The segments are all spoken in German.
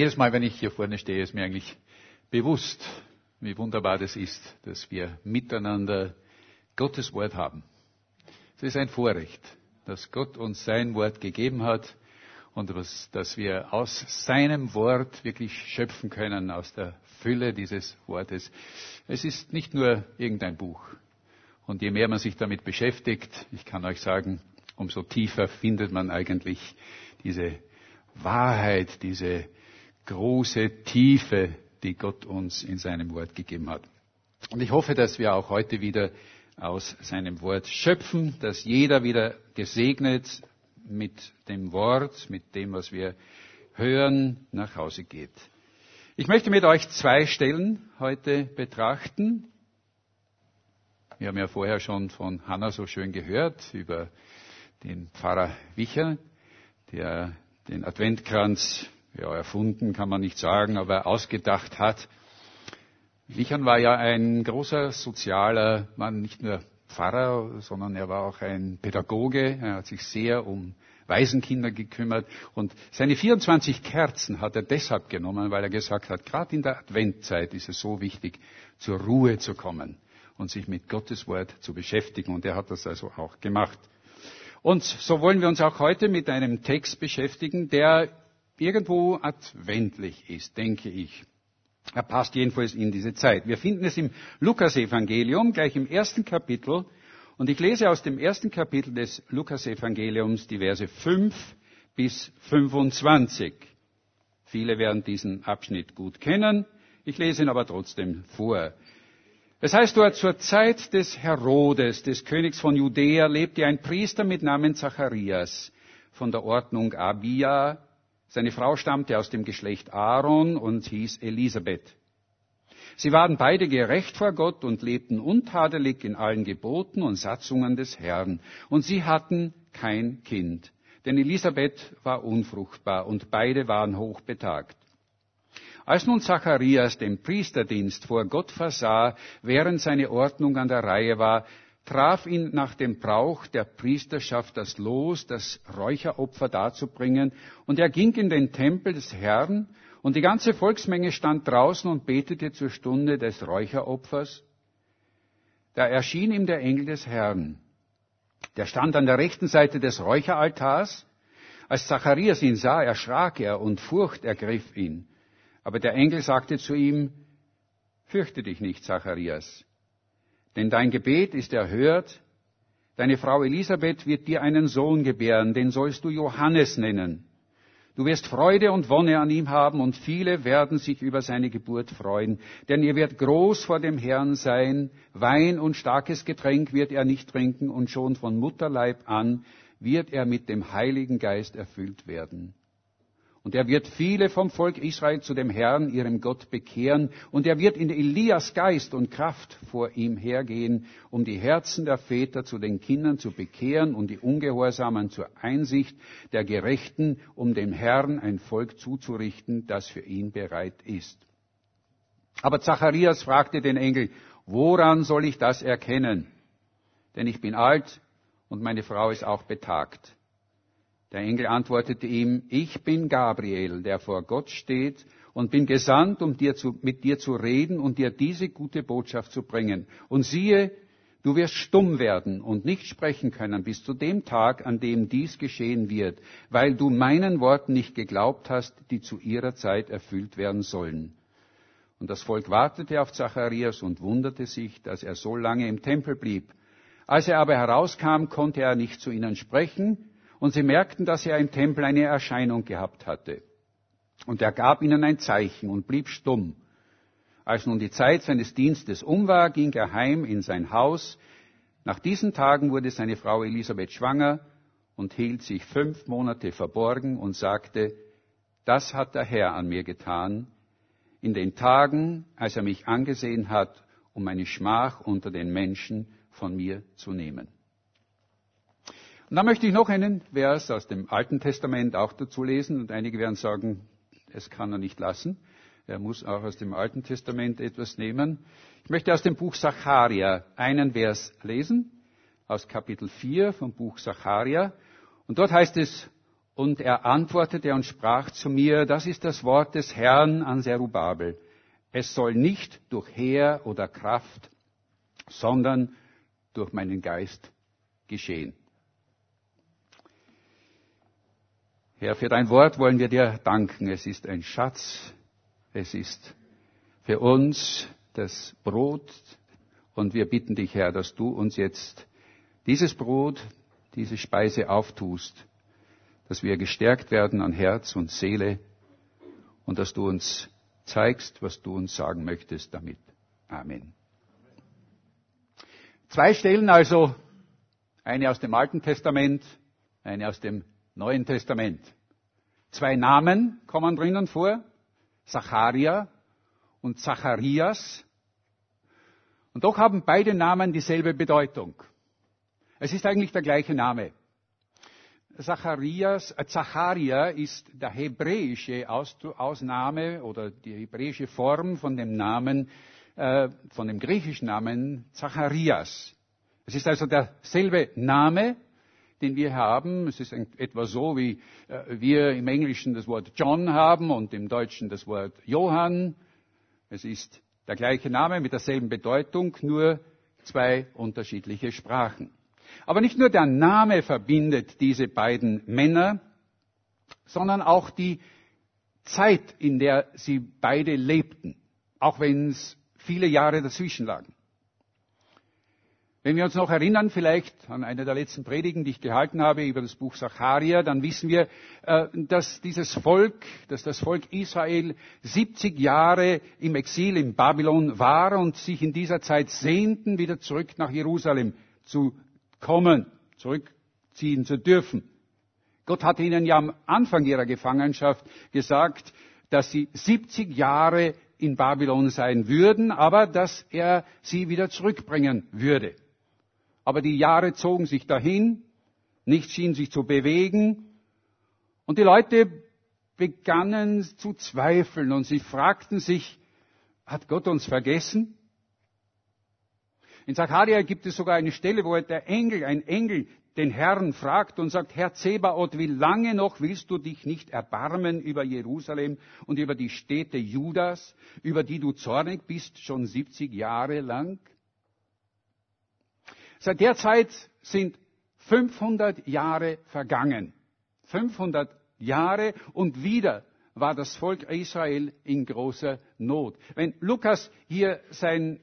Jedes Mal, wenn ich hier vorne stehe, ist mir eigentlich bewusst, wie wunderbar das ist, dass wir miteinander Gottes Wort haben. Es ist ein Vorrecht, dass Gott uns sein Wort gegeben hat und dass wir aus seinem Wort wirklich schöpfen können, aus der Fülle dieses Wortes. Es ist nicht nur irgendein Buch. Und je mehr man sich damit beschäftigt, ich kann euch sagen, umso tiefer findet man eigentlich diese Wahrheit, diese große Tiefe, die Gott uns in seinem Wort gegeben hat. Und ich hoffe, dass wir auch heute wieder aus seinem Wort schöpfen, dass jeder wieder gesegnet mit dem Wort, mit dem, was wir hören, nach Hause geht. Ich möchte mit euch zwei Stellen heute betrachten. Wir haben ja vorher schon von Hannah so schön gehört über den Pfarrer Wicher, der den Adventkranz ja, erfunden kann man nicht sagen, aber ausgedacht hat. Wichern war ja ein großer sozialer Mann, nicht nur Pfarrer, sondern er war auch ein Pädagoge. Er hat sich sehr um Waisenkinder gekümmert. Und seine 24 Kerzen hat er deshalb genommen, weil er gesagt hat, gerade in der Adventzeit ist es so wichtig, zur Ruhe zu kommen und sich mit Gottes Wort zu beschäftigen. Und er hat das also auch gemacht. Und so wollen wir uns auch heute mit einem Text beschäftigen, der irgendwo adventlich ist, denke ich. Er passt jedenfalls in diese Zeit. Wir finden es im Lukasevangelium, gleich im ersten Kapitel. Und ich lese aus dem ersten Kapitel des Lukasevangeliums die Verse 5 bis 25. Viele werden diesen Abschnitt gut kennen. Ich lese ihn aber trotzdem vor. Es heißt dort, zur Zeit des Herodes, des Königs von Judäa, lebte ein Priester mit Namen Zacharias von der Ordnung Abia, seine Frau stammte aus dem Geschlecht Aaron und hieß Elisabeth. Sie waren beide gerecht vor Gott und lebten untadelig in allen Geboten und Satzungen des Herrn. Und sie hatten kein Kind, denn Elisabeth war unfruchtbar und beide waren hochbetagt. Als nun Zacharias den Priesterdienst vor Gott versah, während seine Ordnung an der Reihe war, traf ihn nach dem Brauch der Priesterschaft das Los, das Räucheropfer darzubringen, und er ging in den Tempel des Herrn, und die ganze Volksmenge stand draußen und betete zur Stunde des Räucheropfers. Da erschien ihm der Engel des Herrn. Der stand an der rechten Seite des Räucheraltars. Als Zacharias ihn sah, erschrak er und Furcht ergriff ihn. Aber der Engel sagte zu ihm, Fürchte dich nicht, Zacharias, denn dein Gebet ist erhört. Deine Frau Elisabeth wird dir einen Sohn gebären, den sollst du Johannes nennen. Du wirst Freude und Wonne an ihm haben und viele werden sich über seine Geburt freuen, denn er wird groß vor dem Herrn sein, Wein und starkes Getränk wird er nicht trinken und schon von Mutterleib an wird er mit dem Heiligen Geist erfüllt werden. Und er wird viele vom Volk Israel zu dem Herrn, ihrem Gott, bekehren. Und er wird in Elias Geist und Kraft vor ihm hergehen, um die Herzen der Väter zu den Kindern zu bekehren und die Ungehorsamen zur Einsicht der Gerechten, um dem Herrn ein Volk zuzurichten, das für ihn bereit ist. Aber Zacharias fragte den Engel, woran soll ich das erkennen? Denn ich bin alt und meine Frau ist auch betagt. Der Engel antwortete ihm, ich bin Gabriel, der vor Gott steht und bin gesandt, um dir zu, mit dir zu reden und dir diese gute Botschaft zu bringen. Und siehe, du wirst stumm werden und nicht sprechen können bis zu dem Tag, an dem dies geschehen wird, weil du meinen Worten nicht geglaubt hast, die zu ihrer Zeit erfüllt werden sollen. Und das Volk wartete auf Zacharias und wunderte sich, dass er so lange im Tempel blieb. Als er aber herauskam, konnte er nicht zu ihnen sprechen, und sie merkten, dass er im Tempel eine Erscheinung gehabt hatte. Und er gab ihnen ein Zeichen und blieb stumm. Als nun die Zeit seines Dienstes um war, ging er heim in sein Haus. Nach diesen Tagen wurde seine Frau Elisabeth schwanger und hielt sich fünf Monate verborgen und sagte, das hat der Herr an mir getan, in den Tagen, als er mich angesehen hat, um meine Schmach unter den Menschen von mir zu nehmen. Und dann möchte ich noch einen Vers aus dem Alten Testament auch dazu lesen. Und einige werden sagen, es kann er nicht lassen. Er muss auch aus dem Alten Testament etwas nehmen. Ich möchte aus dem Buch Sacharia einen Vers lesen, aus Kapitel 4 vom Buch Sacharia. Und dort heißt es, Und er antwortete und sprach zu mir, das ist das Wort des Herrn an Zerubabel. Es soll nicht durch Heer oder Kraft, sondern durch meinen Geist geschehen. Herr, für dein Wort wollen wir dir danken. Es ist ein Schatz. Es ist für uns das Brot. Und wir bitten dich, Herr, dass du uns jetzt dieses Brot, diese Speise auftust, dass wir gestärkt werden an Herz und Seele und dass du uns zeigst, was du uns sagen möchtest damit. Amen. Zwei Stellen also, eine aus dem Alten Testament, eine aus dem Neuen Testament. Zwei Namen kommen drinnen vor, Zacharia und Zacharias. Und doch haben beide Namen dieselbe Bedeutung. Es ist eigentlich der gleiche Name. Zacharias, äh, Zacharia ist der hebräische Ausnahme oder die hebräische Form von dem Namen, äh, von dem griechischen Namen Zacharias. Es ist also derselbe Name, den wir haben. Es ist etwa so, wie äh, wir im Englischen das Wort John haben und im Deutschen das Wort Johann. Es ist der gleiche Name mit derselben Bedeutung, nur zwei unterschiedliche Sprachen. Aber nicht nur der Name verbindet diese beiden Männer, sondern auch die Zeit, in der sie beide lebten, auch wenn es viele Jahre dazwischen lagen. Wenn wir uns noch erinnern, vielleicht an eine der letzten Predigen, die ich gehalten habe über das Buch Sacharia, dann wissen wir, äh, dass dieses Volk, dass das Volk Israel 70 Jahre im Exil in Babylon war und sich in dieser Zeit sehnten, wieder zurück nach Jerusalem zu kommen, zurückziehen zu dürfen. Gott hat ihnen ja am Anfang ihrer Gefangenschaft gesagt, dass sie 70 Jahre in Babylon sein würden, aber dass er sie wieder zurückbringen würde. Aber die Jahre zogen sich dahin, nichts schien sich zu bewegen und die Leute begannen zu zweifeln und sie fragten sich, hat Gott uns vergessen? In Zacharia gibt es sogar eine Stelle, wo der Engel, ein Engel, den Herrn fragt und sagt, Herr Zebaoth, wie lange noch willst du dich nicht erbarmen über Jerusalem und über die Städte Judas, über die du zornig bist, schon 70 Jahre lang? Seit der Zeit sind 500 Jahre vergangen. 500 Jahre und wieder war das Volk Israel in großer Not. Wenn Lukas hier sein,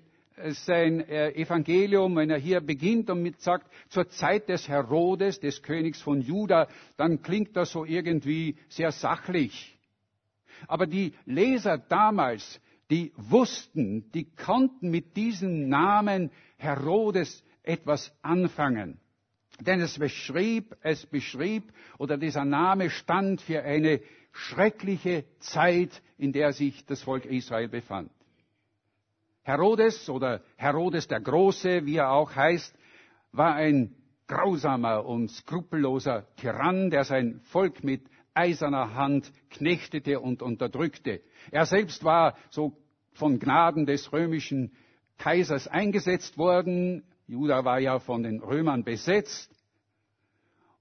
sein äh, Evangelium, wenn er hier beginnt und mit sagt, zur Zeit des Herodes, des Königs von Juda, dann klingt das so irgendwie sehr sachlich. Aber die Leser damals, die wussten, die konnten mit diesem Namen Herodes etwas anfangen. Denn es beschrieb, es beschrieb oder dieser Name stand für eine schreckliche Zeit, in der sich das Volk Israel befand. Herodes oder Herodes der Große, wie er auch heißt, war ein grausamer und skrupelloser Tyrann, der sein Volk mit eiserner Hand knechtete und unterdrückte. Er selbst war so von Gnaden des römischen Kaisers eingesetzt worden, Juda war ja von den Römern besetzt,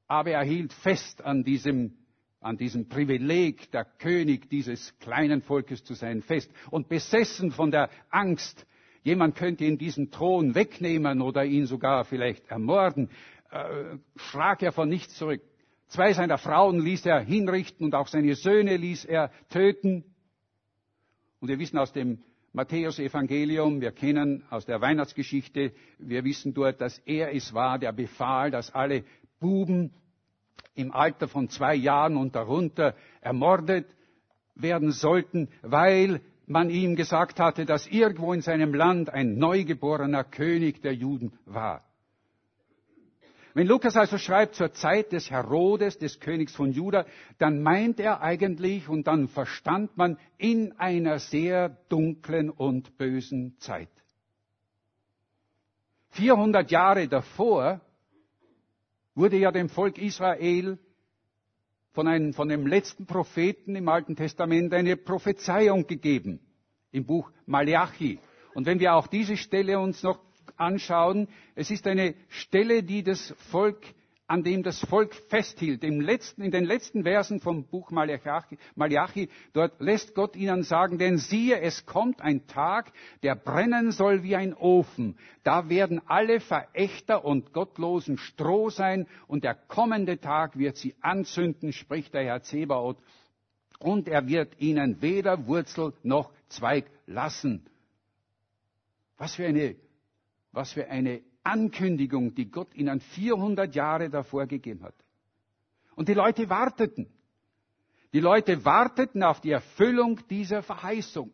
aber er hielt fest an diesem, an diesem Privileg, der König dieses kleinen Volkes zu sein, fest. Und besessen von der Angst, jemand könnte ihn diesen Thron wegnehmen oder ihn sogar vielleicht ermorden, äh, schrak er von nichts zurück. Zwei seiner Frauen ließ er hinrichten und auch seine Söhne ließ er töten. Und wir wissen aus dem Matthäus Evangelium, wir kennen aus der Weihnachtsgeschichte, wir wissen dort, dass er es war, der befahl, dass alle Buben im Alter von zwei Jahren und darunter ermordet werden sollten, weil man ihm gesagt hatte, dass irgendwo in seinem Land ein neugeborener König der Juden war. Wenn Lukas also schreibt zur Zeit des Herodes, des Königs von Juda, dann meint er eigentlich und dann verstand man in einer sehr dunklen und bösen Zeit. 400 Jahre davor wurde ja dem Volk Israel von, einem, von dem letzten Propheten im Alten Testament eine Prophezeiung gegeben im Buch Malachi. Und wenn wir auch diese Stelle uns noch anschauen. Es ist eine Stelle, die das Volk an dem das Volk festhielt. Im letzten, in den letzten Versen vom Buch Malachi, Malachi, dort lässt Gott ihnen sagen, denn siehe, es kommt ein Tag, der brennen soll wie ein Ofen. Da werden alle Verächter und Gottlosen Stroh sein und der kommende Tag wird sie anzünden, spricht der Herr Zebaoth. Und er wird ihnen weder Wurzel noch Zweig lassen. Was für eine, was für eine Ankündigung, die Gott ihnen 400 Jahre davor gegeben hat. Und die Leute warteten. Die Leute warteten auf die Erfüllung dieser Verheißung.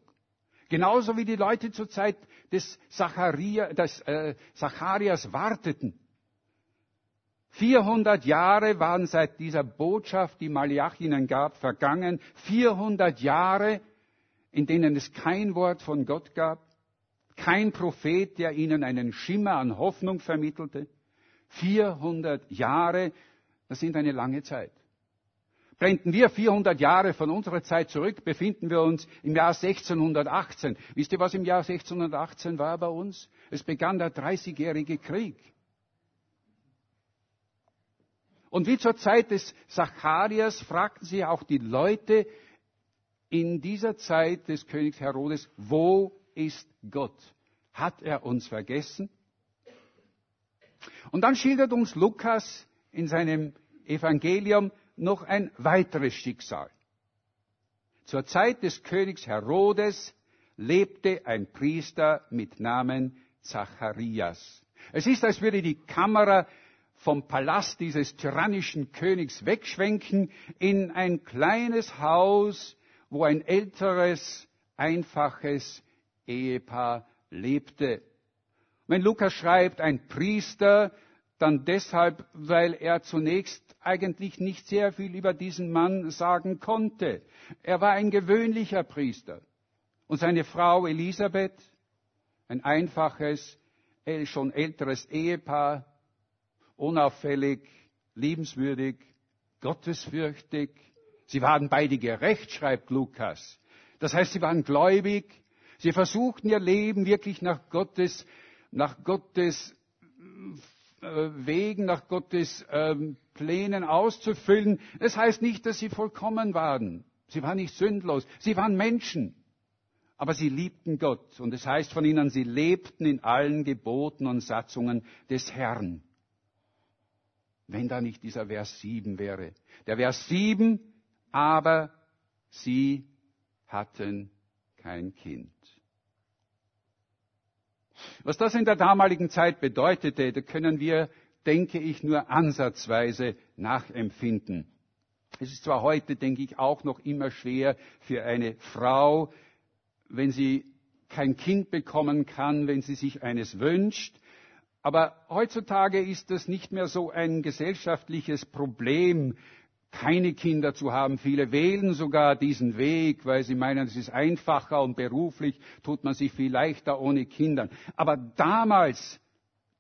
Genauso wie die Leute zur Zeit des, Zacharia, des äh, Zacharias warteten. 400 Jahre waren seit dieser Botschaft, die Malachi ihnen gab, vergangen. 400 Jahre, in denen es kein Wort von Gott gab kein Prophet, der ihnen einen Schimmer an Hoffnung vermittelte. 400 Jahre, das sind eine lange Zeit. Blenden wir 400 Jahre von unserer Zeit zurück, befinden wir uns im Jahr 1618. Wisst ihr, was im Jahr 1618 war bei uns? Es begann der Dreißigjährige Krieg. Und wie zur Zeit des Zacharias fragten sich auch die Leute in dieser Zeit des Königs Herodes, wo ist Gott. Hat er uns vergessen? Und dann schildert uns Lukas in seinem Evangelium noch ein weiteres Schicksal. Zur Zeit des Königs Herodes lebte ein Priester mit Namen Zacharias. Es ist, als würde die Kamera vom Palast dieses tyrannischen Königs wegschwenken in ein kleines Haus, wo ein älteres, einfaches Ehepaar lebte. Wenn Lukas schreibt, ein Priester, dann deshalb, weil er zunächst eigentlich nicht sehr viel über diesen Mann sagen konnte. Er war ein gewöhnlicher Priester. Und seine Frau Elisabeth, ein einfaches, schon älteres Ehepaar, unauffällig, liebenswürdig, gottesfürchtig. Sie waren beide gerecht, schreibt Lukas. Das heißt, sie waren gläubig, Sie versuchten ihr Leben wirklich nach Gottes, nach Gottes äh, Wegen, nach Gottes ähm, Plänen auszufüllen. Das heißt nicht, dass sie vollkommen waren. Sie waren nicht sündlos. Sie waren Menschen. Aber sie liebten Gott. Und es das heißt von ihnen, sie lebten in allen Geboten und Satzungen des Herrn. Wenn da nicht dieser Vers 7 wäre. Der Vers 7, aber sie hatten kein Kind. Was das in der damaligen Zeit bedeutete, da können wir, denke ich, nur ansatzweise nachempfinden. Es ist zwar heute, denke ich, auch noch immer schwer für eine Frau, wenn sie kein Kind bekommen kann, wenn sie sich eines wünscht. Aber heutzutage ist das nicht mehr so ein gesellschaftliches Problem, keine Kinder zu haben. Viele wählen sogar diesen Weg, weil sie meinen, es ist einfacher und beruflich tut man sich viel leichter ohne Kinder. Aber damals,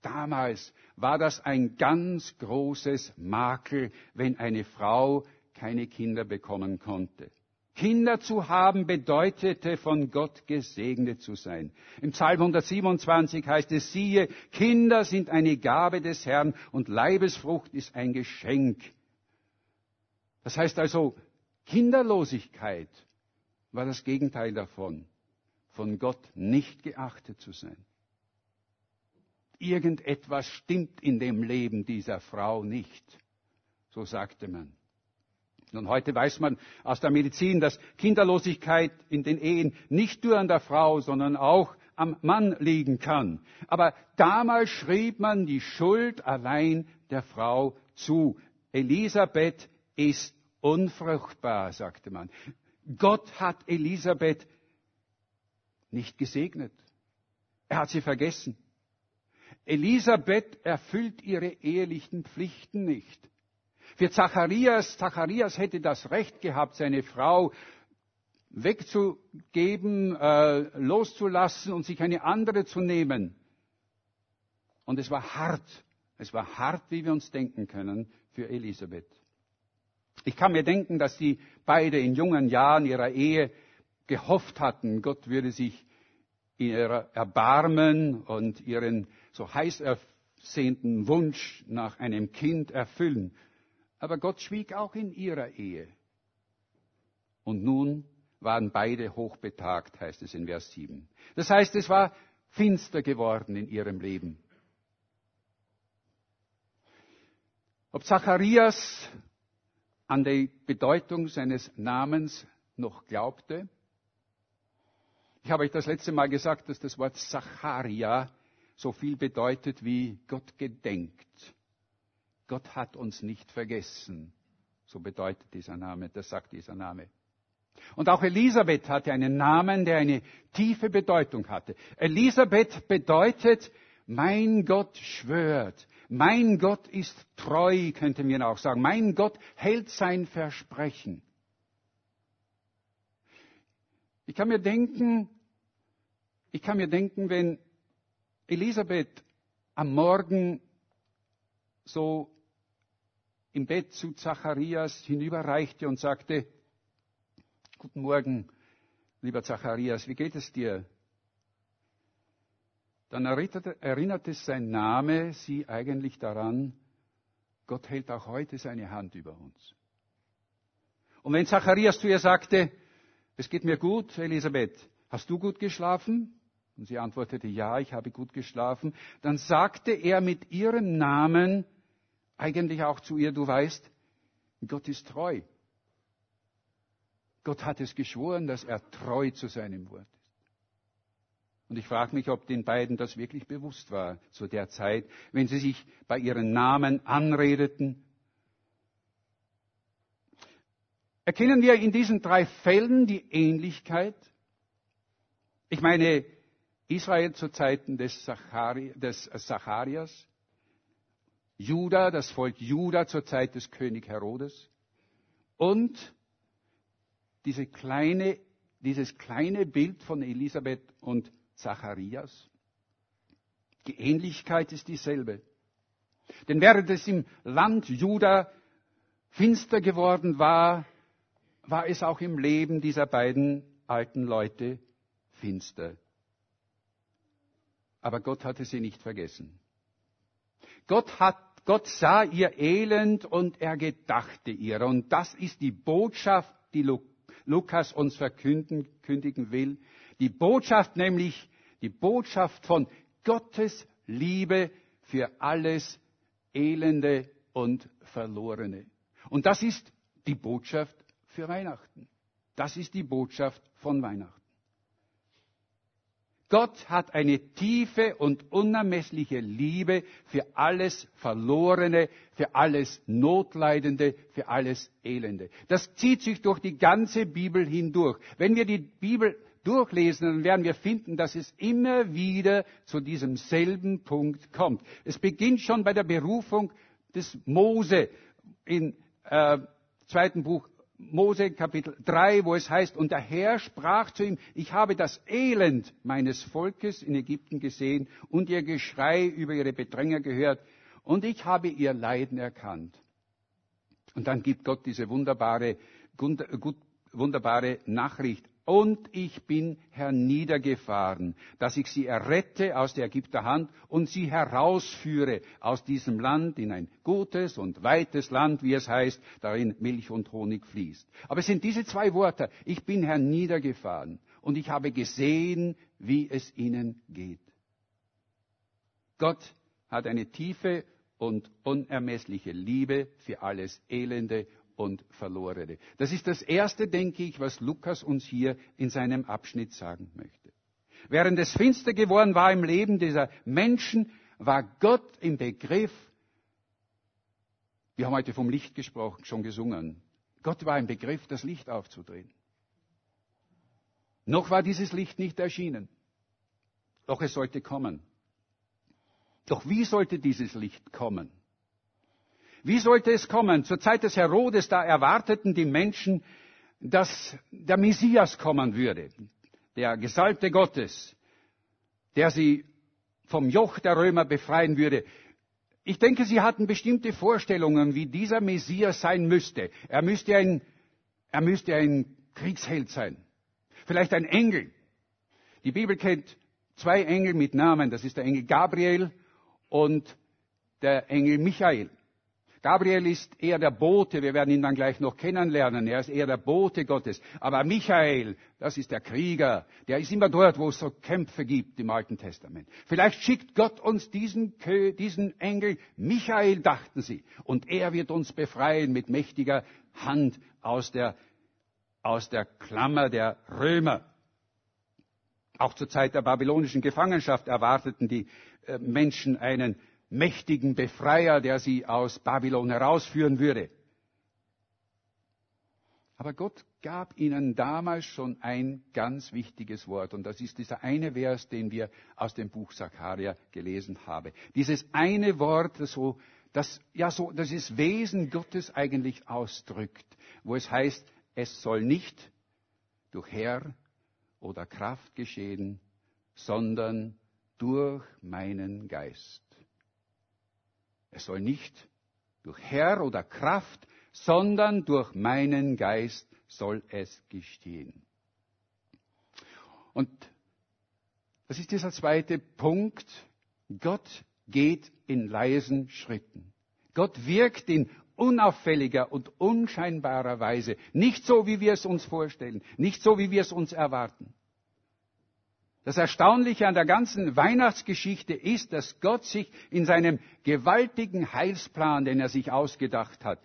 damals war das ein ganz großes Makel, wenn eine Frau keine Kinder bekommen konnte. Kinder zu haben bedeutete von Gott gesegnet zu sein. Im Psalm 127 heißt es, siehe, Kinder sind eine Gabe des Herrn und Leibesfrucht ist ein Geschenk das heißt also, Kinderlosigkeit war das Gegenteil davon, von Gott nicht geachtet zu sein. Irgendetwas stimmt in dem Leben dieser Frau nicht, so sagte man. Und heute weiß man aus der Medizin, dass Kinderlosigkeit in den Ehen nicht nur an der Frau, sondern auch am Mann liegen kann. Aber damals schrieb man die Schuld allein der Frau zu. Elisabeth ist unfruchtbar, sagte man. Gott hat Elisabeth nicht gesegnet. Er hat sie vergessen. Elisabeth erfüllt ihre ehelichen Pflichten nicht. Für Zacharias, Zacharias hätte das Recht gehabt, seine Frau wegzugeben, äh, loszulassen und sich eine andere zu nehmen. Und es war hart. Es war hart, wie wir uns denken können, für Elisabeth. Ich kann mir denken, dass die beide in jungen Jahren ihrer Ehe gehofft hatten, Gott würde sich ihrer erbarmen und ihren, so heiß er sehnten Wunsch nach einem Kind erfüllen. Aber Gott schwieg auch in ihrer Ehe. Und nun waren beide hochbetagt, heißt es in Vers 7. Das heißt, es war finster geworden in ihrem Leben. Ob Zacharias an die Bedeutung seines Namens noch glaubte? Ich habe euch das letzte Mal gesagt, dass das Wort Zacharia so viel bedeutet wie Gott gedenkt. Gott hat uns nicht vergessen. So bedeutet dieser Name, das sagt dieser Name. Und auch Elisabeth hatte einen Namen, der eine tiefe Bedeutung hatte. Elisabeth bedeutet, mein Gott schwört, mein Gott ist treu, könnte man auch sagen. Mein Gott hält sein Versprechen. Ich kann mir denken, ich kann mir denken, wenn Elisabeth am Morgen so im Bett zu Zacharias hinüberreichte und sagte, Guten Morgen, lieber Zacharias, wie geht es dir? Dann erinnerte sein Name sie eigentlich daran, Gott hält auch heute seine Hand über uns. Und wenn Zacharias zu ihr sagte, es geht mir gut, Elisabeth, hast du gut geschlafen? Und sie antwortete, ja, ich habe gut geschlafen. Dann sagte er mit ihrem Namen eigentlich auch zu ihr, du weißt, Gott ist treu. Gott hat es geschworen, dass er treu zu seinem Wort ist. Und ich frage mich, ob den beiden das wirklich bewusst war zu der Zeit, wenn sie sich bei ihren Namen anredeten. Erkennen wir in diesen drei Fällen die Ähnlichkeit? Ich meine, Israel zu Zeiten des, Zachari, des Zacharias, Juda, das Volk Juda zur Zeit des König Herodes und diese kleine, dieses kleine Bild von Elisabeth und Zacharias. Die Ähnlichkeit ist dieselbe. Denn während es im Land Juda finster geworden war, war es auch im Leben dieser beiden alten Leute finster. Aber Gott hatte sie nicht vergessen. Gott hat, Gott sah ihr Elend und er gedachte ihr. Und das ist die Botschaft, die Lukas uns verkündigen will. Die Botschaft nämlich, die Botschaft von Gottes Liebe für alles Elende und Verlorene. Und das ist die Botschaft für Weihnachten. Das ist die Botschaft von Weihnachten. Gott hat eine tiefe und unermessliche Liebe für alles Verlorene, für alles Notleidende, für alles Elende. Das zieht sich durch die ganze Bibel hindurch. Wenn wir die Bibel durchlesen, dann werden wir finden, dass es immer wieder zu diesem selben Punkt kommt. Es beginnt schon bei der Berufung des Mose im äh, zweiten Buch Mose Kapitel 3, wo es heißt, und der Herr sprach zu ihm, ich habe das Elend meines Volkes in Ägypten gesehen und ihr Geschrei über ihre Bedränger gehört und ich habe ihr Leiden erkannt. Und dann gibt Gott diese wunderbare, wunderbare Nachricht und ich bin herniedergefahren, dass ich sie errette aus der Ägypter Hand und sie herausführe aus diesem Land in ein gutes und weites Land, wie es heißt, darin Milch und Honig fließt. Aber es sind diese zwei Worte, ich bin herniedergefahren und ich habe gesehen, wie es ihnen geht. Gott hat eine tiefe und unermessliche Liebe für alles Elende und Verlorene. Das ist das Erste, denke ich, was Lukas uns hier in seinem Abschnitt sagen möchte. Während es finster geworden war im Leben dieser Menschen, war Gott im Begriff, wir haben heute vom Licht gesprochen, schon gesungen, Gott war im Begriff, das Licht aufzudrehen. Noch war dieses Licht nicht erschienen, doch es sollte kommen. Doch wie sollte dieses Licht kommen? Wie sollte es kommen? Zur Zeit des Herodes, da erwarteten die Menschen, dass der Messias kommen würde, der Gesalbte Gottes, der sie vom Joch der Römer befreien würde. Ich denke, sie hatten bestimmte Vorstellungen, wie dieser Messias sein müsste. Er müsste ein, er müsste ein Kriegsheld sein. Vielleicht ein Engel. Die Bibel kennt zwei Engel mit Namen. Das ist der Engel Gabriel und der Engel Michael. Gabriel ist eher der Bote, wir werden ihn dann gleich noch kennenlernen, er ist eher der Bote Gottes. Aber Michael, das ist der Krieger, der ist immer dort, wo es so Kämpfe gibt im Alten Testament. Vielleicht schickt Gott uns diesen, diesen Engel Michael, dachten sie, und er wird uns befreien mit mächtiger Hand aus der, aus der Klammer der Römer. Auch zur Zeit der babylonischen Gefangenschaft erwarteten die äh, Menschen einen mächtigen Befreier, der sie aus Babylon herausführen würde. Aber Gott gab ihnen damals schon ein ganz wichtiges Wort. Und das ist dieser eine Vers, den wir aus dem Buch Sacharja gelesen haben. Dieses eine Wort, das so, das, ja, so, das ist Wesen Gottes eigentlich ausdrückt, wo es heißt, es soll nicht durch Herr oder Kraft geschehen, sondern durch meinen Geist. Es soll nicht durch Herr oder Kraft, sondern durch meinen Geist soll es geschehen. Und das ist dieser zweite Punkt. Gott geht in leisen Schritten. Gott wirkt in unauffälliger und unscheinbarer Weise. Nicht so, wie wir es uns vorstellen, nicht so, wie wir es uns erwarten. Das Erstaunliche an der ganzen Weihnachtsgeschichte ist, dass Gott sich in seinem gewaltigen Heilsplan, den er sich ausgedacht hat,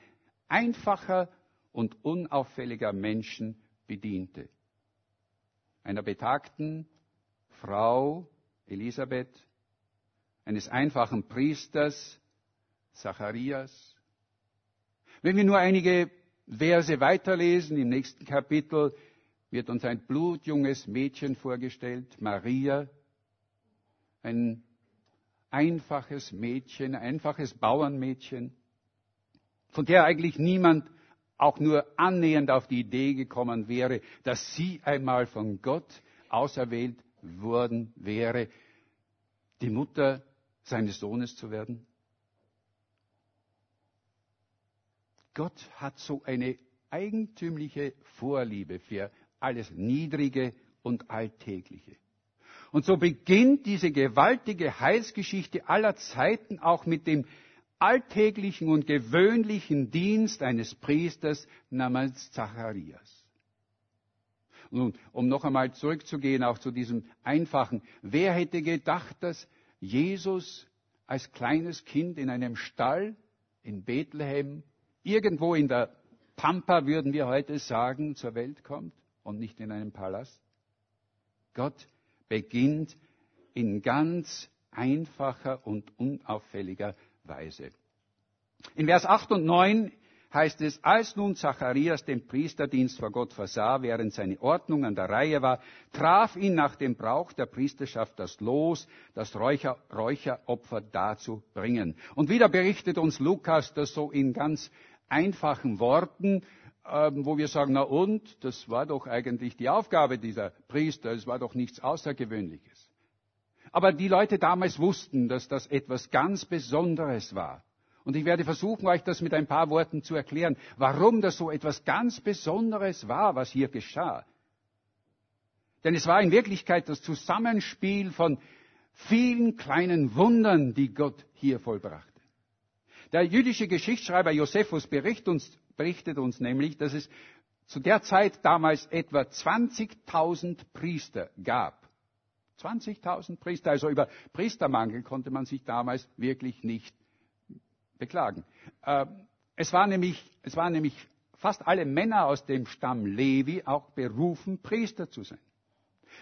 einfacher und unauffälliger Menschen bediente. Einer betagten Frau, Elisabeth, eines einfachen Priesters, Zacharias. Wenn wir nur einige Verse weiterlesen im nächsten Kapitel, wird uns ein blutjunges Mädchen vorgestellt, Maria, ein einfaches Mädchen, ein einfaches Bauernmädchen, von der eigentlich niemand auch nur annähernd auf die Idee gekommen wäre, dass sie einmal von Gott auserwählt worden wäre, die Mutter seines Sohnes zu werden? Gott hat so eine eigentümliche Vorliebe für alles Niedrige und Alltägliche. Und so beginnt diese gewaltige Heilsgeschichte aller Zeiten auch mit dem alltäglichen und gewöhnlichen Dienst eines Priesters namens Zacharias. Nun, um noch einmal zurückzugehen, auch zu diesem einfachen, wer hätte gedacht, dass Jesus als kleines Kind in einem Stall in Bethlehem, irgendwo in der Pampa würden wir heute sagen, zur Welt kommt? Und nicht in einem Palast? Gott beginnt in ganz einfacher und unauffälliger Weise. In Vers 8 und 9 heißt es, als nun Zacharias den Priesterdienst vor Gott versah, während seine Ordnung an der Reihe war, traf ihn nach dem Brauch der Priesterschaft das Los, das Räucher, Räucheropfer dazu bringen. Und wieder berichtet uns Lukas das so in ganz einfachen Worten, wo wir sagen, na und, das war doch eigentlich die Aufgabe dieser Priester, es war doch nichts Außergewöhnliches. Aber die Leute damals wussten, dass das etwas ganz Besonderes war. Und ich werde versuchen, euch das mit ein paar Worten zu erklären, warum das so etwas ganz Besonderes war, was hier geschah. Denn es war in Wirklichkeit das Zusammenspiel von vielen kleinen Wundern, die Gott hier vollbrachte. Der jüdische Geschichtsschreiber Josephus berichtet uns, berichtet uns nämlich, dass es zu der Zeit damals etwa 20.000 Priester gab. 20.000 Priester, also über Priestermangel konnte man sich damals wirklich nicht beklagen. Ähm, es waren nämlich, es waren nämlich fast alle Männer aus dem Stamm Levi auch berufen, Priester zu sein.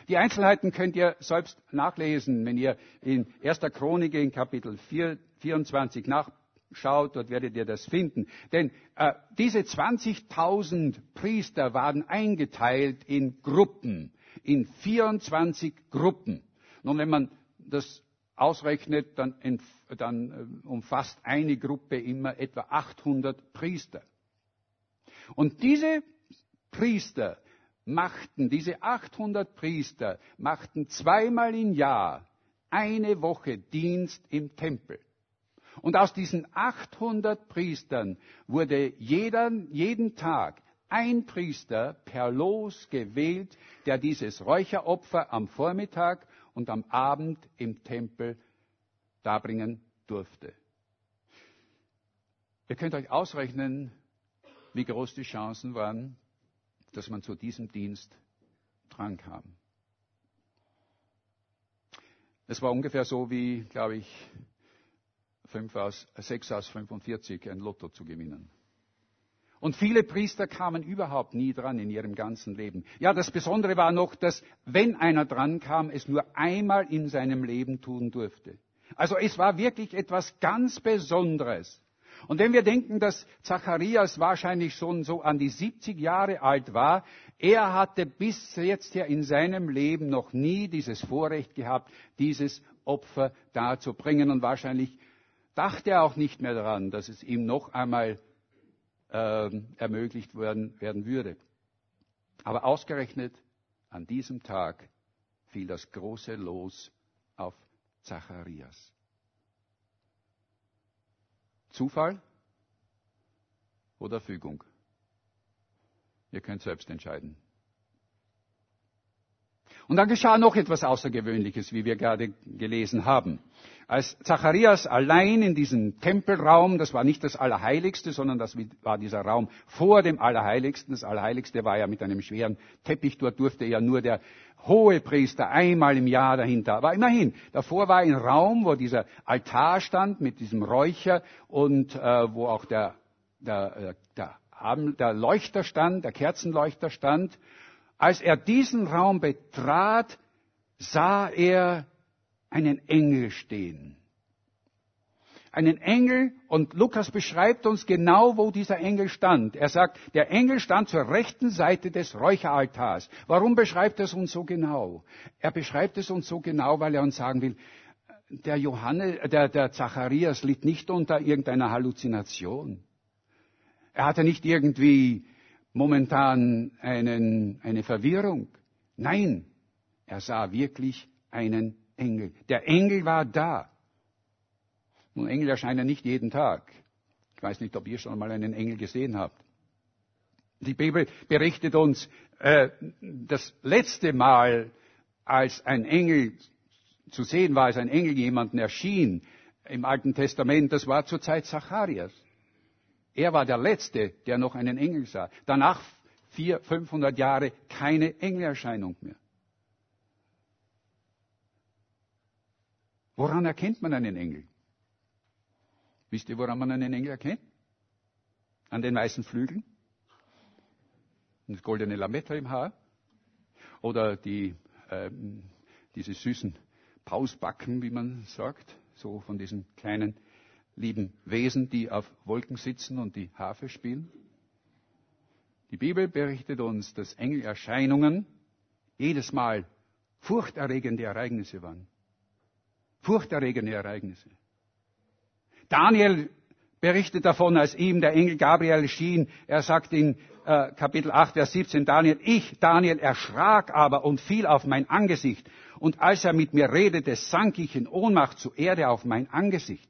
Die Einzelheiten könnt ihr selbst nachlesen, wenn ihr in 1. Chronik in Kapitel 4, 24 nach, schaut, dort werdet ihr das finden. Denn äh, diese 20.000 Priester waren eingeteilt in Gruppen, in 24 Gruppen. Nun, wenn man das ausrechnet, dann, dann äh, umfasst eine Gruppe immer etwa 800 Priester. Und diese Priester machten, diese 800 Priester machten zweimal im Jahr eine Woche Dienst im Tempel. Und aus diesen 800 Priestern wurde jeder, jeden Tag ein Priester per Los gewählt, der dieses Räucheropfer am Vormittag und am Abend im Tempel darbringen durfte. Ihr könnt euch ausrechnen, wie groß die Chancen waren, dass man zu diesem Dienst drankam. Es war ungefähr so wie, glaube ich, 5 aus, 6 aus 45 ein Lotto zu gewinnen. Und viele Priester kamen überhaupt nie dran in ihrem ganzen Leben. Ja, das Besondere war noch, dass wenn einer dran kam, es nur einmal in seinem Leben tun durfte. Also es war wirklich etwas ganz Besonderes. Und wenn wir denken, dass Zacharias wahrscheinlich schon so an die 70 Jahre alt war, er hatte bis jetzt ja in seinem Leben noch nie dieses Vorrecht gehabt, dieses Opfer darzubringen. Und wahrscheinlich dachte er auch nicht mehr daran, dass es ihm noch einmal äh, ermöglicht werden, werden würde. Aber ausgerechnet an diesem Tag fiel das große Los auf Zacharias. Zufall oder Fügung? Ihr könnt selbst entscheiden. Und dann geschah noch etwas Außergewöhnliches, wie wir gerade gelesen haben. Als Zacharias allein in diesem Tempelraum, das war nicht das Allerheiligste, sondern das war dieser Raum vor dem Allerheiligsten. Das Allerheiligste war ja mit einem schweren Teppich, dort durfte ja nur der hohe Priester einmal im Jahr dahinter. Aber immerhin, davor war ein Raum, wo dieser Altar stand mit diesem Räucher und äh, wo auch der, der, äh, der, der Leuchter stand, der Kerzenleuchter stand. Als er diesen Raum betrat, sah er einen Engel stehen. Einen Engel, und Lukas beschreibt uns genau, wo dieser Engel stand. Er sagt, der Engel stand zur rechten Seite des Räucheraltars. Warum beschreibt er es uns so genau? Er beschreibt es uns so genau, weil er uns sagen will, der Johannes, der, der Zacharias litt nicht unter irgendeiner Halluzination. Er hatte nicht irgendwie momentan einen, eine Verwirrung. Nein, er sah wirklich einen Engel. Der Engel war da. Nun, Engel erscheinen nicht jeden Tag. Ich weiß nicht, ob ihr schon mal einen Engel gesehen habt. Die Bibel berichtet uns, äh, das letzte Mal, als ein Engel zu sehen war, als ein Engel jemanden erschien im Alten Testament, das war zur Zeit Zacharias. Er war der Letzte, der noch einen Engel sah. Danach vier, 500 Jahre keine Engelerscheinung mehr. Woran erkennt man einen Engel? Wisst ihr, woran man einen Engel erkennt? An den weißen Flügeln? Das goldene Lametta im Haar? Oder die, ähm, diese süßen Pausbacken, wie man sagt, so von diesen kleinen lieben Wesen, die auf Wolken sitzen und die Harfe spielen? Die Bibel berichtet uns, dass Engelerscheinungen jedes Mal furchterregende Ereignisse waren furchterregende Ereignisse. Daniel berichtet davon, als ihm der Engel Gabriel schien. Er sagt in äh, Kapitel 8, Vers 17, Daniel, ich, Daniel, erschrak aber und fiel auf mein Angesicht. Und als er mit mir redete, sank ich in Ohnmacht zur Erde auf mein Angesicht.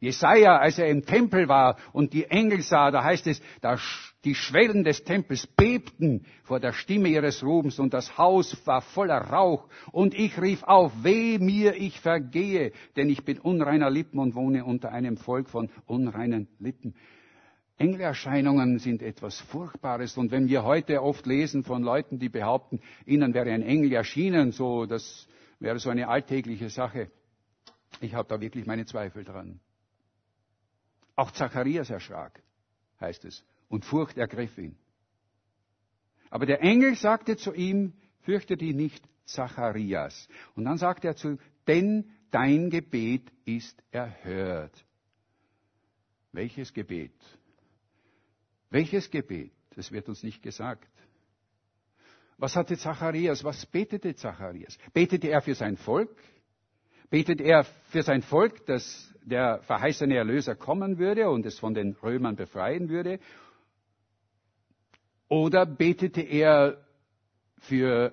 Jesaja, als er im Tempel war und die Engel sah, da heißt es, da die Schwellen des Tempels bebten vor der Stimme ihres Rubens und das Haus war voller Rauch und ich rief auf, weh mir, ich vergehe, denn ich bin unreiner Lippen und wohne unter einem Volk von unreinen Lippen. Engelerscheinungen sind etwas Furchtbares und wenn wir heute oft lesen von Leuten, die behaupten, ihnen wäre ein Engel erschienen, so, das wäre so eine alltägliche Sache. Ich habe da wirklich meine Zweifel dran. Auch Zacharias erschrak, heißt es, und Furcht ergriff ihn. Aber der Engel sagte zu ihm, fürchte dich nicht, Zacharias. Und dann sagte er zu, denn dein Gebet ist erhört. Welches Gebet? Welches Gebet? Das wird uns nicht gesagt. Was hatte Zacharias? Was betete Zacharias? Betete er für sein Volk? Betet er für sein Volk, dass der verheißene Erlöser kommen würde und es von den Römern befreien würde? Oder betete er für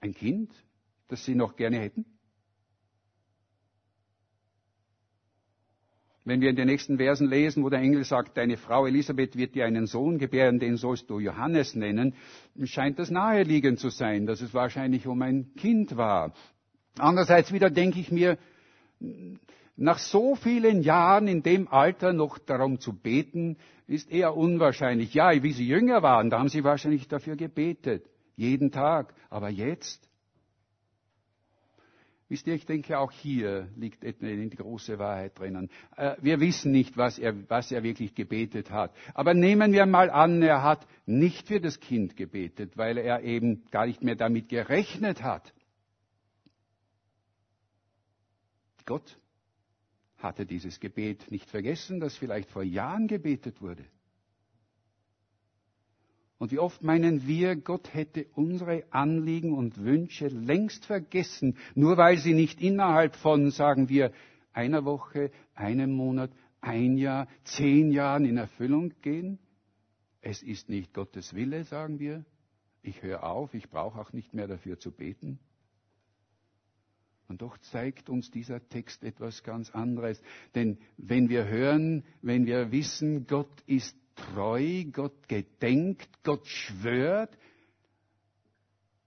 ein Kind, das sie noch gerne hätten? Wenn wir in den nächsten Versen lesen, wo der Engel sagt, deine Frau Elisabeth wird dir einen Sohn gebären, den sollst du Johannes nennen, scheint das naheliegend zu sein, dass es wahrscheinlich um ein Kind war. Andererseits wieder denke ich mir, nach so vielen Jahren in dem Alter noch darum zu beten, ist eher unwahrscheinlich. Ja, wie sie jünger waren, da haben sie wahrscheinlich dafür gebetet. Jeden Tag. Aber jetzt? Wisst ihr, ich denke, auch hier liegt eine große Wahrheit drinnen. Äh, wir wissen nicht, was er, was er wirklich gebetet hat. Aber nehmen wir mal an, er hat nicht für das Kind gebetet, weil er eben gar nicht mehr damit gerechnet hat. Gott hatte dieses Gebet nicht vergessen, das vielleicht vor Jahren gebetet wurde. Und wie oft meinen wir, Gott hätte unsere Anliegen und Wünsche längst vergessen, nur weil sie nicht innerhalb von, sagen wir, einer Woche, einem Monat, ein Jahr, zehn Jahren in Erfüllung gehen? Es ist nicht Gottes Wille, sagen wir. Ich höre auf, ich brauche auch nicht mehr dafür zu beten. Und doch zeigt uns dieser Text etwas ganz anderes. Denn wenn wir hören, wenn wir wissen, Gott ist treu, Gott gedenkt, Gott schwört,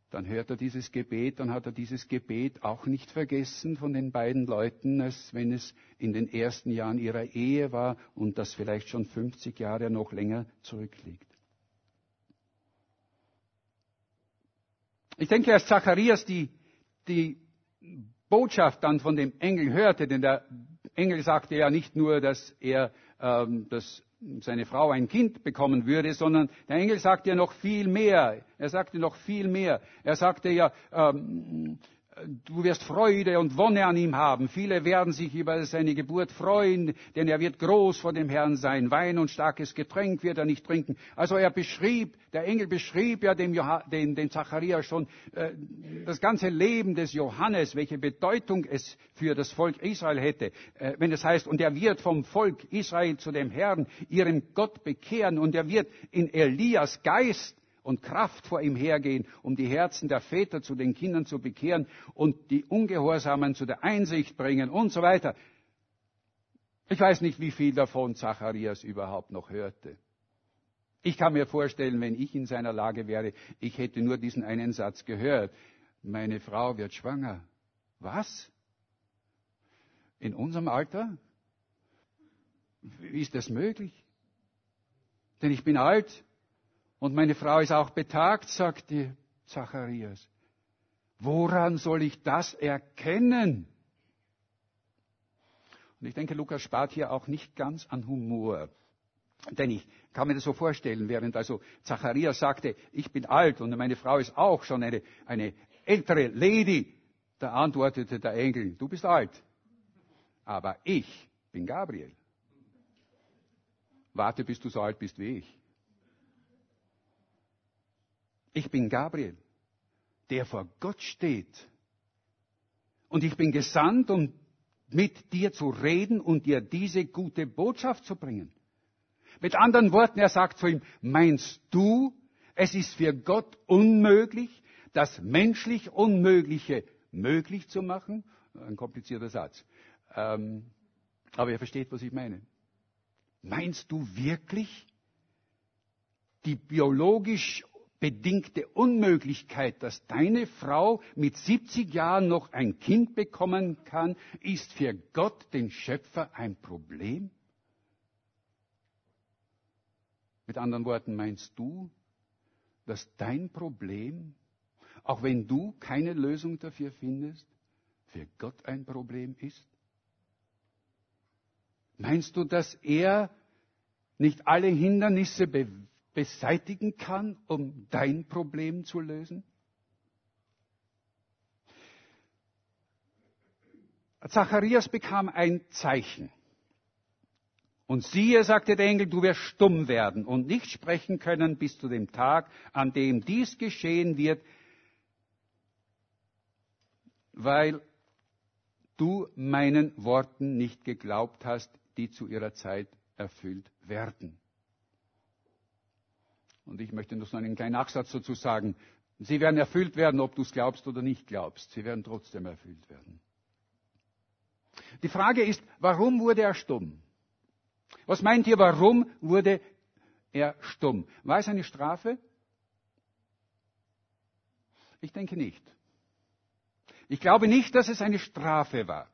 dann hört er dieses Gebet, dann hat er dieses Gebet auch nicht vergessen von den beiden Leuten, als wenn es in den ersten Jahren ihrer Ehe war und das vielleicht schon 50 Jahre noch länger zurückliegt. Ich denke, als Zacharias die, die Botschaft dann von dem Engel hörte, denn der Engel sagte ja nicht nur, dass er ähm, das seine Frau ein Kind bekommen würde, sondern der Engel sagte ja noch viel mehr. Er sagte noch viel mehr. Er sagte ja, ähm, du wirst Freude und Wonne an ihm haben. Viele werden sich über seine Geburt freuen, denn er wird groß vor dem Herrn sein. Wein und starkes Getränk wird er nicht trinken. Also er beschrieb, der Engel beschrieb ja dem, den, den Zacharias schon äh, das ganze Leben des Johannes, welche Bedeutung es für das Volk Israel hätte. Äh, wenn es heißt, und er wird vom Volk Israel zu dem Herrn, ihrem Gott bekehren, und er wird in Elias Geist und Kraft vor ihm hergehen, um die Herzen der Väter zu den Kindern zu bekehren und die Ungehorsamen zu der Einsicht bringen und so weiter. Ich weiß nicht, wie viel davon Zacharias überhaupt noch hörte. Ich kann mir vorstellen, wenn ich in seiner Lage wäre, ich hätte nur diesen einen Satz gehört. Meine Frau wird schwanger. Was? In unserem Alter? Wie ist das möglich? Denn ich bin alt, und meine Frau ist auch betagt, sagte Zacharias. Woran soll ich das erkennen? Und ich denke, Lukas spart hier auch nicht ganz an Humor. Denn ich kann mir das so vorstellen, während also Zacharias sagte, ich bin alt und meine Frau ist auch schon eine, eine ältere Lady, da antwortete der Engel, du bist alt, aber ich bin Gabriel. Warte, bis du so alt bist wie ich. Ich bin Gabriel, der vor Gott steht. Und ich bin gesandt, um mit dir zu reden und dir diese gute Botschaft zu bringen. Mit anderen Worten, er sagt zu ihm, meinst du, es ist für Gott unmöglich, das menschlich Unmögliche möglich zu machen? Ein komplizierter Satz. Ähm, aber ihr versteht, was ich meine. Meinst du wirklich, die biologisch bedingte Unmöglichkeit, dass deine Frau mit 70 Jahren noch ein Kind bekommen kann, ist für Gott, den Schöpfer, ein Problem? Mit anderen Worten, meinst du, dass dein Problem, auch wenn du keine Lösung dafür findest, für Gott ein Problem ist? Meinst du, dass er nicht alle Hindernisse bewegt? Beseitigen kann, um dein Problem zu lösen? Zacharias bekam ein Zeichen. Und siehe, sagte der Engel, du wirst stumm werden und nicht sprechen können bis zu dem Tag, an dem dies geschehen wird, weil du meinen Worten nicht geglaubt hast, die zu ihrer Zeit erfüllt werden. Und ich möchte noch so einen kleinen Nachsatz dazu sagen. Sie werden erfüllt werden, ob du es glaubst oder nicht glaubst. Sie werden trotzdem erfüllt werden. Die Frage ist, warum wurde er stumm? Was meint ihr, warum wurde er stumm? War es eine Strafe? Ich denke nicht. Ich glaube nicht, dass es eine Strafe war.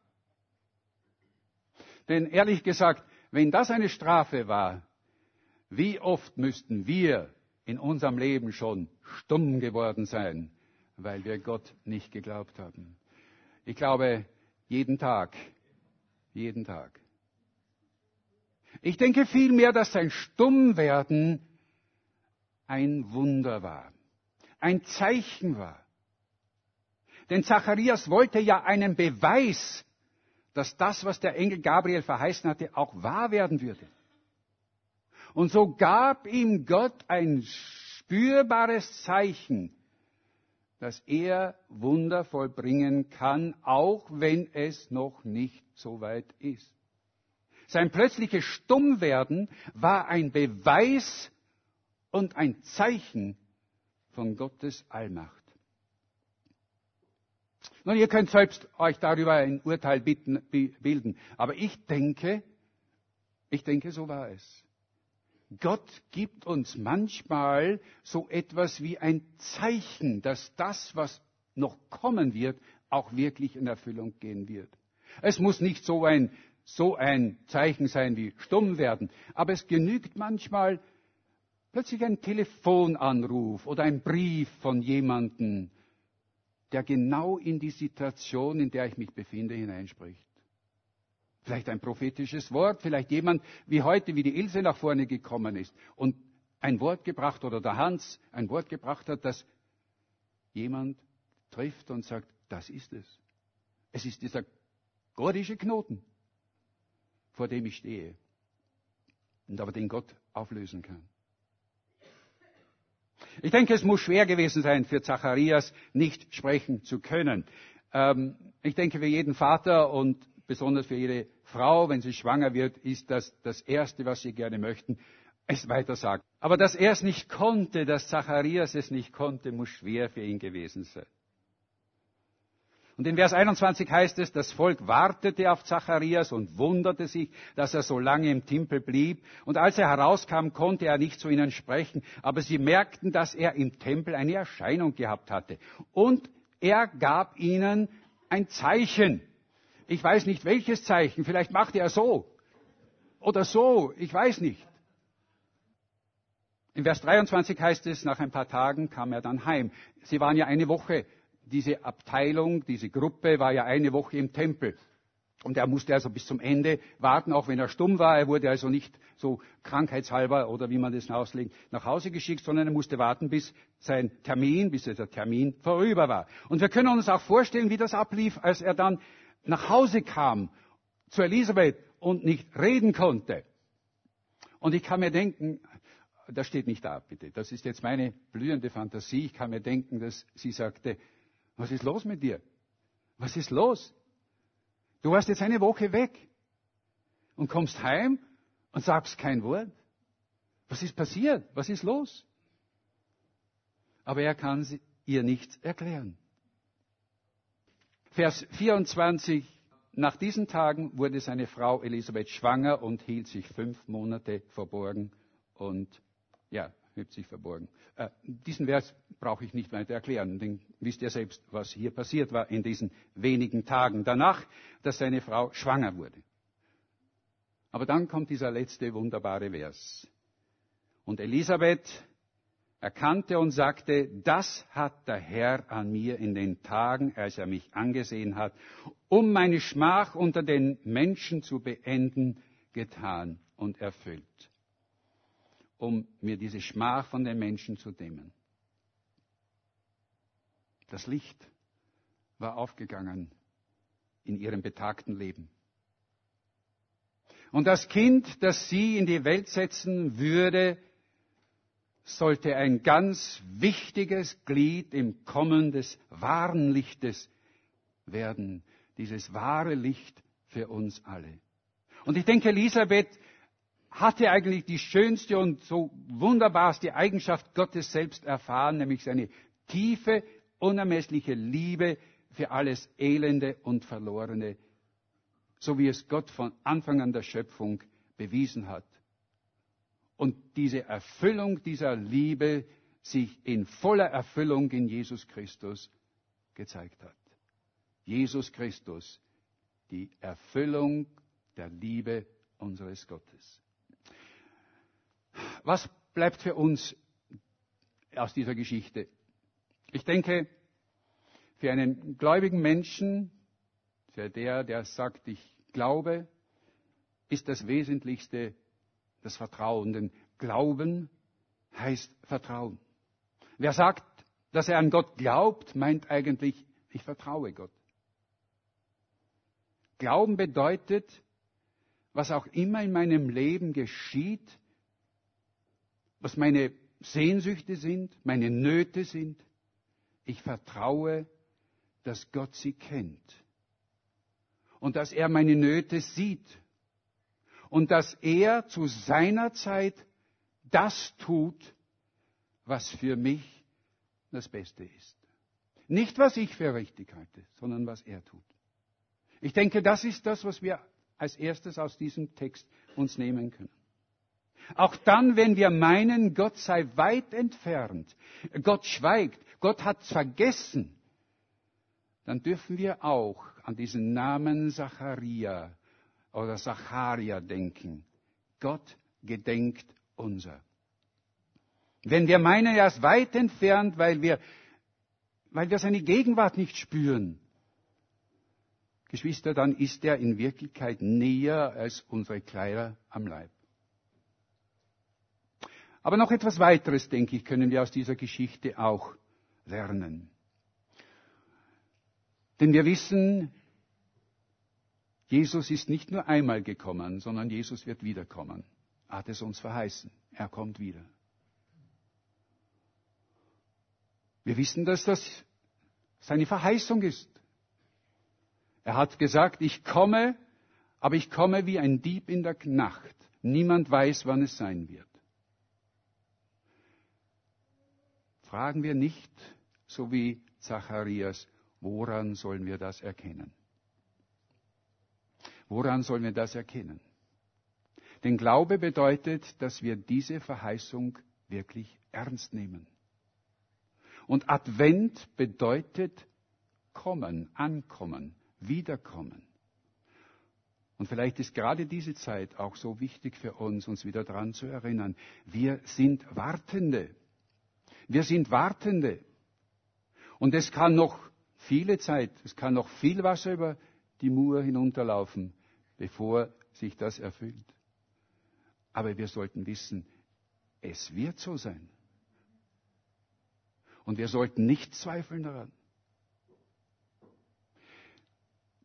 Denn ehrlich gesagt, wenn das eine Strafe war, wie oft müssten wir in unserem Leben schon stumm geworden sein, weil wir Gott nicht geglaubt haben. Ich glaube, jeden Tag, jeden Tag. Ich denke vielmehr, dass sein Stummwerden ein Wunder war, ein Zeichen war. Denn Zacharias wollte ja einen Beweis, dass das, was der Engel Gabriel verheißen hatte, auch wahr werden würde. Und so gab ihm Gott ein spürbares Zeichen, dass er Wunder vollbringen kann, auch wenn es noch nicht so weit ist. Sein plötzliches Stummwerden war ein Beweis und ein Zeichen von Gottes Allmacht. Nun, ihr könnt selbst euch darüber ein Urteil bilden, aber ich denke, ich denke, so war es. Gott gibt uns manchmal so etwas wie ein Zeichen, dass das, was noch kommen wird, auch wirklich in Erfüllung gehen wird. Es muss nicht so ein, so ein Zeichen sein wie stumm werden, aber es genügt manchmal plötzlich ein Telefonanruf oder ein Brief von jemandem, der genau in die Situation, in der ich mich befinde, hineinspricht. Vielleicht ein prophetisches Wort, vielleicht jemand wie heute, wie die Ilse nach vorne gekommen ist und ein Wort gebracht oder der Hans ein Wort gebracht hat, das jemand trifft und sagt, das ist es. Es ist dieser gordische Knoten, vor dem ich stehe und aber den Gott auflösen kann. Ich denke, es muss schwer gewesen sein für Zacharias, nicht sprechen zu können. Ähm, ich denke, für jeden Vater und besonders für jede Frau, wenn sie schwanger wird, ist das das Erste, was sie gerne möchten, es weiter sagen. Aber dass er es nicht konnte, dass Zacharias es nicht konnte, muss schwer für ihn gewesen sein. Und in Vers 21 heißt es, das Volk wartete auf Zacharias und wunderte sich, dass er so lange im Tempel blieb. Und als er herauskam, konnte er nicht zu ihnen sprechen, aber sie merkten, dass er im Tempel eine Erscheinung gehabt hatte. Und er gab ihnen ein Zeichen. Ich weiß nicht welches Zeichen, vielleicht machte er so oder so, ich weiß nicht. In Vers 23 heißt es, nach ein paar Tagen kam er dann heim. Sie waren ja eine Woche, diese Abteilung, diese Gruppe war ja eine Woche im Tempel. Und er musste also bis zum Ende warten, auch wenn er stumm war. Er wurde also nicht so krankheitshalber oder wie man das auslegt, nach Hause geschickt, sondern er musste warten, bis sein Termin, bis der Termin vorüber war. Und wir können uns auch vorstellen, wie das ablief, als er dann nach Hause kam zu Elisabeth und nicht reden konnte. Und ich kann mir denken, das steht nicht da, bitte. Das ist jetzt meine blühende Fantasie. Ich kann mir denken, dass sie sagte, was ist los mit dir? Was ist los? Du warst jetzt eine Woche weg und kommst heim und sagst kein Wort. Was ist passiert? Was ist los? Aber er kann ihr nichts erklären. Vers 24. Nach diesen Tagen wurde seine Frau Elisabeth schwanger und hielt sich fünf Monate verborgen und, ja, hielt sich verborgen. Äh, diesen Vers brauche ich nicht weiter erklären, denn wisst ihr selbst, was hier passiert war in diesen wenigen Tagen danach, dass seine Frau schwanger wurde. Aber dann kommt dieser letzte wunderbare Vers. Und Elisabeth erkannte und sagte, das hat der Herr an mir in den Tagen, als er mich angesehen hat, um meine Schmach unter den Menschen zu beenden, getan und erfüllt, um mir diese Schmach von den Menschen zu dämmen. Das Licht war aufgegangen in ihrem betagten Leben. Und das Kind, das sie in die Welt setzen würde, sollte ein ganz wichtiges Glied im Kommen des wahren Lichtes werden. Dieses wahre Licht für uns alle. Und ich denke, Elisabeth hatte eigentlich die schönste und so wunderbarste Eigenschaft Gottes selbst erfahren, nämlich seine tiefe, unermessliche Liebe für alles Elende und Verlorene, so wie es Gott von Anfang an der Schöpfung bewiesen hat und diese Erfüllung dieser Liebe sich in voller Erfüllung in Jesus Christus gezeigt hat. Jesus Christus, die Erfüllung der Liebe unseres Gottes. Was bleibt für uns aus dieser Geschichte? Ich denke, für einen gläubigen Menschen, für der, der sagt, ich glaube, ist das Wesentlichste das Vertrauen. Denn Glauben heißt Vertrauen. Wer sagt, dass er an Gott glaubt, meint eigentlich, ich vertraue Gott. Glauben bedeutet, was auch immer in meinem Leben geschieht, was meine Sehnsüchte sind, meine Nöte sind, ich vertraue, dass Gott sie kennt und dass er meine Nöte sieht und dass er zu seiner Zeit das tut, was für mich das Beste ist. Nicht, was ich für richtig halte, sondern was er tut. Ich denke, das ist das, was wir als erstes aus diesem Text uns nehmen können. Auch dann, wenn wir meinen, Gott sei weit entfernt, Gott schweigt, Gott hat vergessen, dann dürfen wir auch an diesen Namen Zacharia oder Zacharia denken. Gott gedenkt unser. Wenn wir meinen, er ist weit entfernt, weil wir, weil wir seine Gegenwart nicht spüren, Geschwister, dann ist er in Wirklichkeit näher als unsere Kleider am Leib. Aber noch etwas weiteres, denke ich, können wir aus dieser Geschichte auch lernen. Denn wir wissen, Jesus ist nicht nur einmal gekommen, sondern Jesus wird wiederkommen. Er hat es uns verheißen. Er kommt wieder. Wir wissen, dass das seine Verheißung ist. Er hat gesagt, ich komme, aber ich komme wie ein Dieb in der Nacht. Niemand weiß, wann es sein wird. Fragen wir nicht, so wie Zacharias, woran sollen wir das erkennen? Woran sollen wir das erkennen? Denn Glaube bedeutet, dass wir diese Verheißung wirklich ernst nehmen. Und Advent bedeutet kommen, ankommen, wiederkommen. Und vielleicht ist gerade diese Zeit auch so wichtig für uns, uns wieder daran zu erinnern. Wir sind Wartende. Wir sind Wartende. Und es kann noch viele Zeit, es kann noch viel Wasser über die Mur hinunterlaufen, bevor sich das erfüllt. Aber wir sollten wissen, es wird so sein. Und wir sollten nicht zweifeln daran.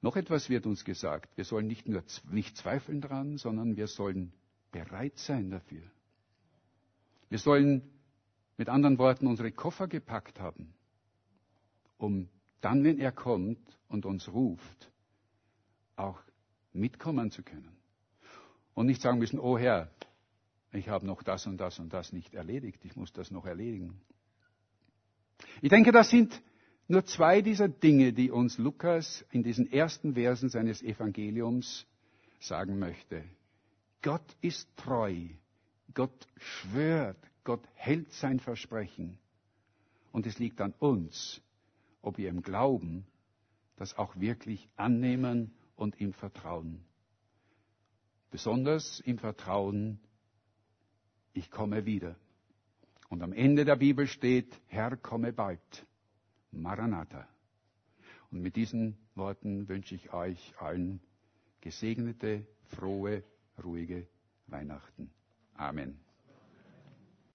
Noch etwas wird uns gesagt. Wir sollen nicht nur nicht zweifeln daran, sondern wir sollen bereit sein dafür. Wir sollen mit anderen Worten unsere Koffer gepackt haben, um dann, wenn er kommt und uns ruft, auch mitkommen zu können. Und nicht sagen müssen, oh Herr, ich habe noch das und das und das nicht erledigt, ich muss das noch erledigen. Ich denke, das sind nur zwei dieser Dinge, die uns Lukas in diesen ersten Versen seines Evangeliums sagen möchte. Gott ist treu, Gott schwört, Gott hält sein Versprechen. Und es liegt an uns, ob wir im Glauben das auch wirklich annehmen und ihm vertrauen. Besonders im Vertrauen, ich komme wieder. Und am Ende der Bibel steht, Herr, komme bald. Maranatha. Und mit diesen Worten wünsche ich euch allen gesegnete, frohe, ruhige Weihnachten. Amen.